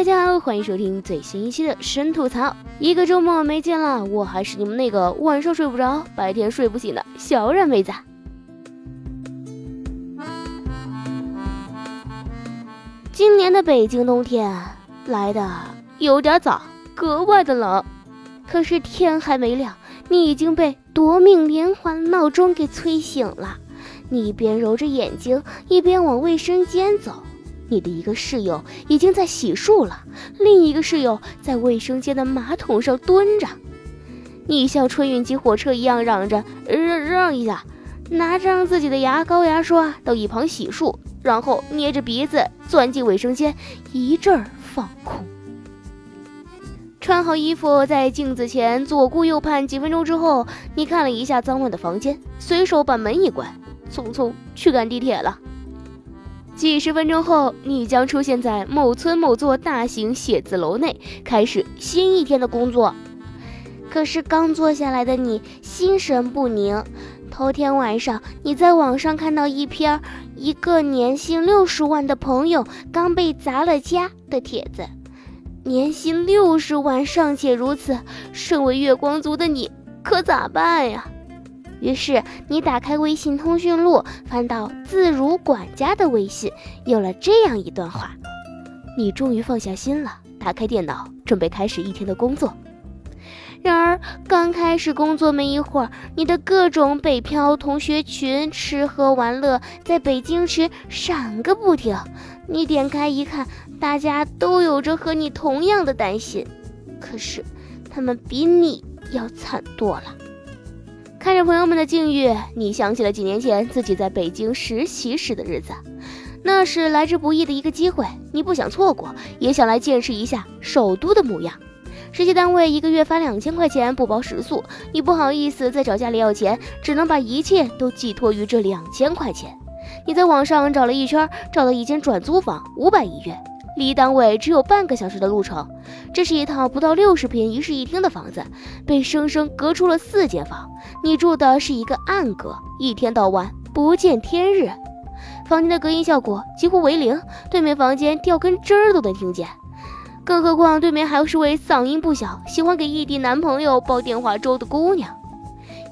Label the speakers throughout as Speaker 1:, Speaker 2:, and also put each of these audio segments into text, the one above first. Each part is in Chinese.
Speaker 1: 大家好，欢迎收听最新一期的神吐槽。一个周末没见了，我还是你们那个晚上睡不着，白天睡不醒的小冉妹子。今年的北京冬天来的有点早，格外的冷。可是天还没亮，你已经被夺命连环闹钟给催醒了。你一边揉着眼睛，一边往卫生间走。你的一个室友已经在洗漱了，另一个室友在卫生间的马桶上蹲着。你像春运挤火车一样嚷着让让一下，拿着自己的牙膏牙刷到一旁洗漱，然后捏着鼻子钻进卫生间，一阵放空。穿好衣服，在镜子前左顾右盼几分钟之后，你看了一下脏乱的房间，随手把门一关，匆匆去赶地铁了。几十分钟后，你将出现在某村某座大型写字楼内，开始新一天的工作。可是刚坐下来的你心神不宁。头天晚上，你在网上看到一篇一个年薪六十万的朋友刚被砸了家的帖子。年薪六十万尚且如此，身为月光族的你可咋办呀？于是你打开微信通讯录，翻到自如管家的微信，有了这样一段话。你终于放下心了，打开电脑，准备开始一天的工作。然而刚开始工作没一会儿，你的各种北漂同学群吃喝玩乐在北京时闪个不停。你点开一看，大家都有着和你同样的担心，可是他们比你要惨多了。看着朋友们的境遇，你想起了几年前自己在北京实习时的日子，那是来之不易的一个机会，你不想错过，也想来见识一下首都的模样。实习单位一个月发两千块钱，不包食宿，你不好意思再找家里要钱，只能把一切都寄托于这两千块钱。你在网上找了一圈，找到一间转租房，五百一月。离单位只有半个小时的路程，这是一套不到六十平一室一厅的房子，被生生隔出了四间房。你住的是一个暗格，一天到晚不见天日，房间的隔音效果几乎为零，对面房间掉根针儿都能听见。更何况对面还是位嗓音不小、喜欢给异地男朋友煲电话粥的姑娘。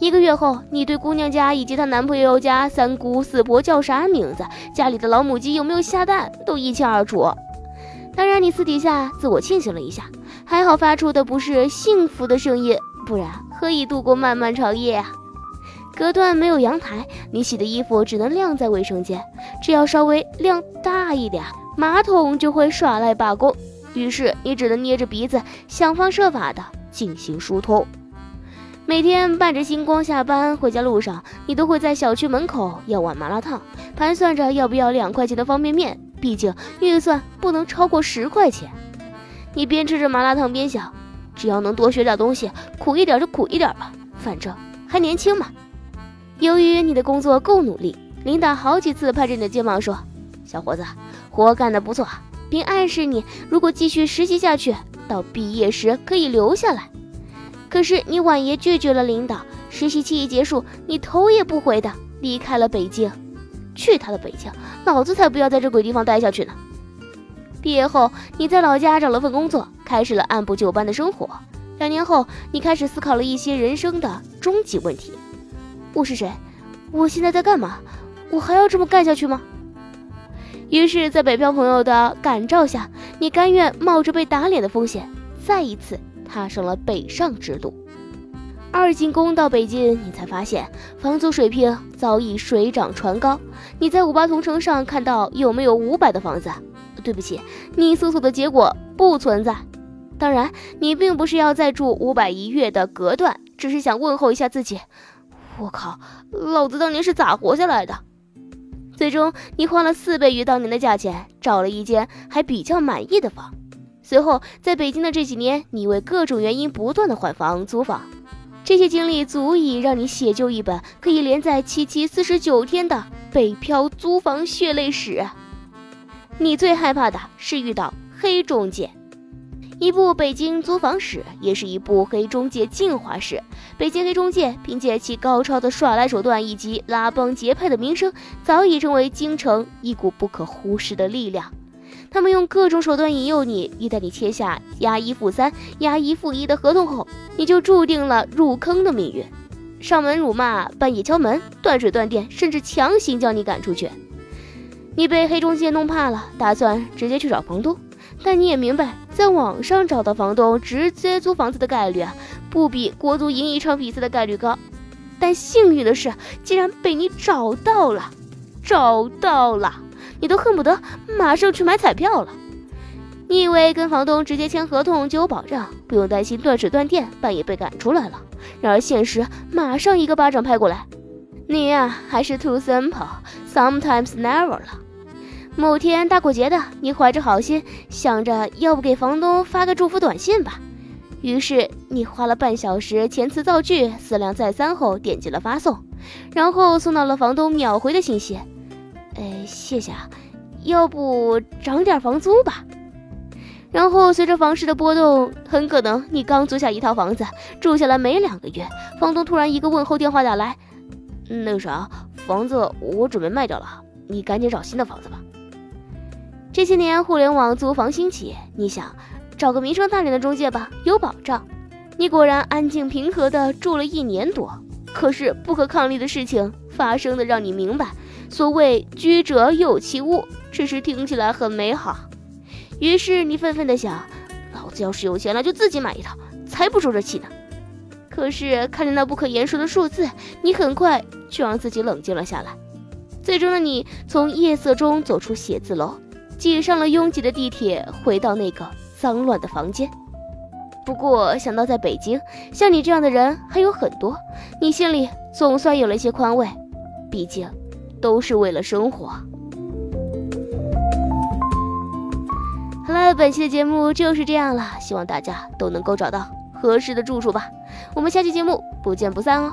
Speaker 1: 一个月后，你对姑娘家以及她男朋友家三姑四婆叫啥名字，家里的老母鸡有没有下蛋，都一清二楚。当然，你私底下自我庆幸了一下，还好发出的不是幸福的声音，不然何以度过漫漫长夜啊？隔断没有阳台，你洗的衣服只能晾在卫生间，只要稍微晾大一点，马桶就会耍赖罢工。于是你只能捏着鼻子，想方设法的进行疏通。每天伴着星光下班回家路上，你都会在小区门口要碗麻辣烫，盘算着要不要两块钱的方便面。毕竟预算不能超过十块钱。你边吃着麻辣烫边想，只要能多学点东西，苦一点就苦一点吧，反正还年轻嘛。由于你的工作够努力，领导好几次拍着你的肩膀说：“小伙子，活干得不错。”并暗示你，如果继续实习下去，到毕业时可以留下来。可是你婉言拒绝了领导。实习期一结束，你头也不回的离开了北京。去他的北京，老子才不要在这鬼地方待下去呢！毕业后，你在老家找了份工作，开始了按部就班的生活。两年后，你开始思考了一些人生的终极问题：我是谁？我现在在干嘛？我还要这么干下去吗？于是，在北漂朋友的感召下，你甘愿冒着被打脸的风险，再一次踏上了北上之路。二进宫到北京，你才发现房租水平早已水涨船高。你在五八同城上看到有没有五百的房子？对不起，你搜索的结果不存在。当然，你并不是要再住五百一月的隔断，只是想问候一下自己。我靠，老子当年是咋活下来的？最终你花了四倍于当年的价钱，找了一间还比较满意的房。随后在北京的这几年，你为各种原因不断的换房租房，这些经历足以让你写就一本可以连载七七四十九天的北漂租房血泪史。你最害怕的是遇到黑中介。一部北京租房史，也是一部黑中介进化史。北京黑中介凭借其高超的耍赖手段以及拉帮结派的名声，早已成为京城一股不可忽视的力量。他们用各种手段引诱你，一旦你签下押一付三、押一付一的合同后，你就注定了入坑的命运。上门辱骂、半夜敲门、断水断电，甚至强行将你赶出去。你被黑中介弄怕了，打算直接去找房东。但你也明白，在网上找到房东直接租房子的概率啊，不比国足赢一场比赛的概率高。但幸运的是，竟然被你找到了，找到了，你都恨不得马上去买彩票了。你以为跟房东直接签合同就有保障，不用担心断水断电，半夜被赶出来了。然而现实马上一个巴掌拍过来，你呀还是 too simple，sometimes never 了。某天大过节的，你怀着好心，想着要不给房东发个祝福短信吧。于是你花了半小时填词造句，思量再三后点击了发送，然后送到了房东秒回的信息：“哎，谢谢啊，要不涨点房租吧。”然后随着房市的波动，很可能你刚租下一套房子，住下来没两个月，房东突然一个问候电话打来：“那个啥，房子我准备卖掉了，你赶紧找新的房子吧。”这些年，互联网租房兴起，你想找个名声大点的中介吧，有保障。你果然安静平和的住了一年多，可是不可抗力的事情发生的让你明白，所谓居者有其屋，只是听起来很美好。于是你愤愤的想，老子要是有钱了，就自己买一套，才不受这气呢。可是看着那不可言说的数字，你很快就让自己冷静了下来。最终的你从夜色中走出写字楼。挤上了拥挤的地铁，回到那个脏乱的房间。不过想到在北京，像你这样的人还有很多，你心里总算有了一些宽慰。毕竟，都是为了生活。好了，本期的节目就是这样了，希望大家都能够找到合适的住处吧。我们下期节目不见不散哦。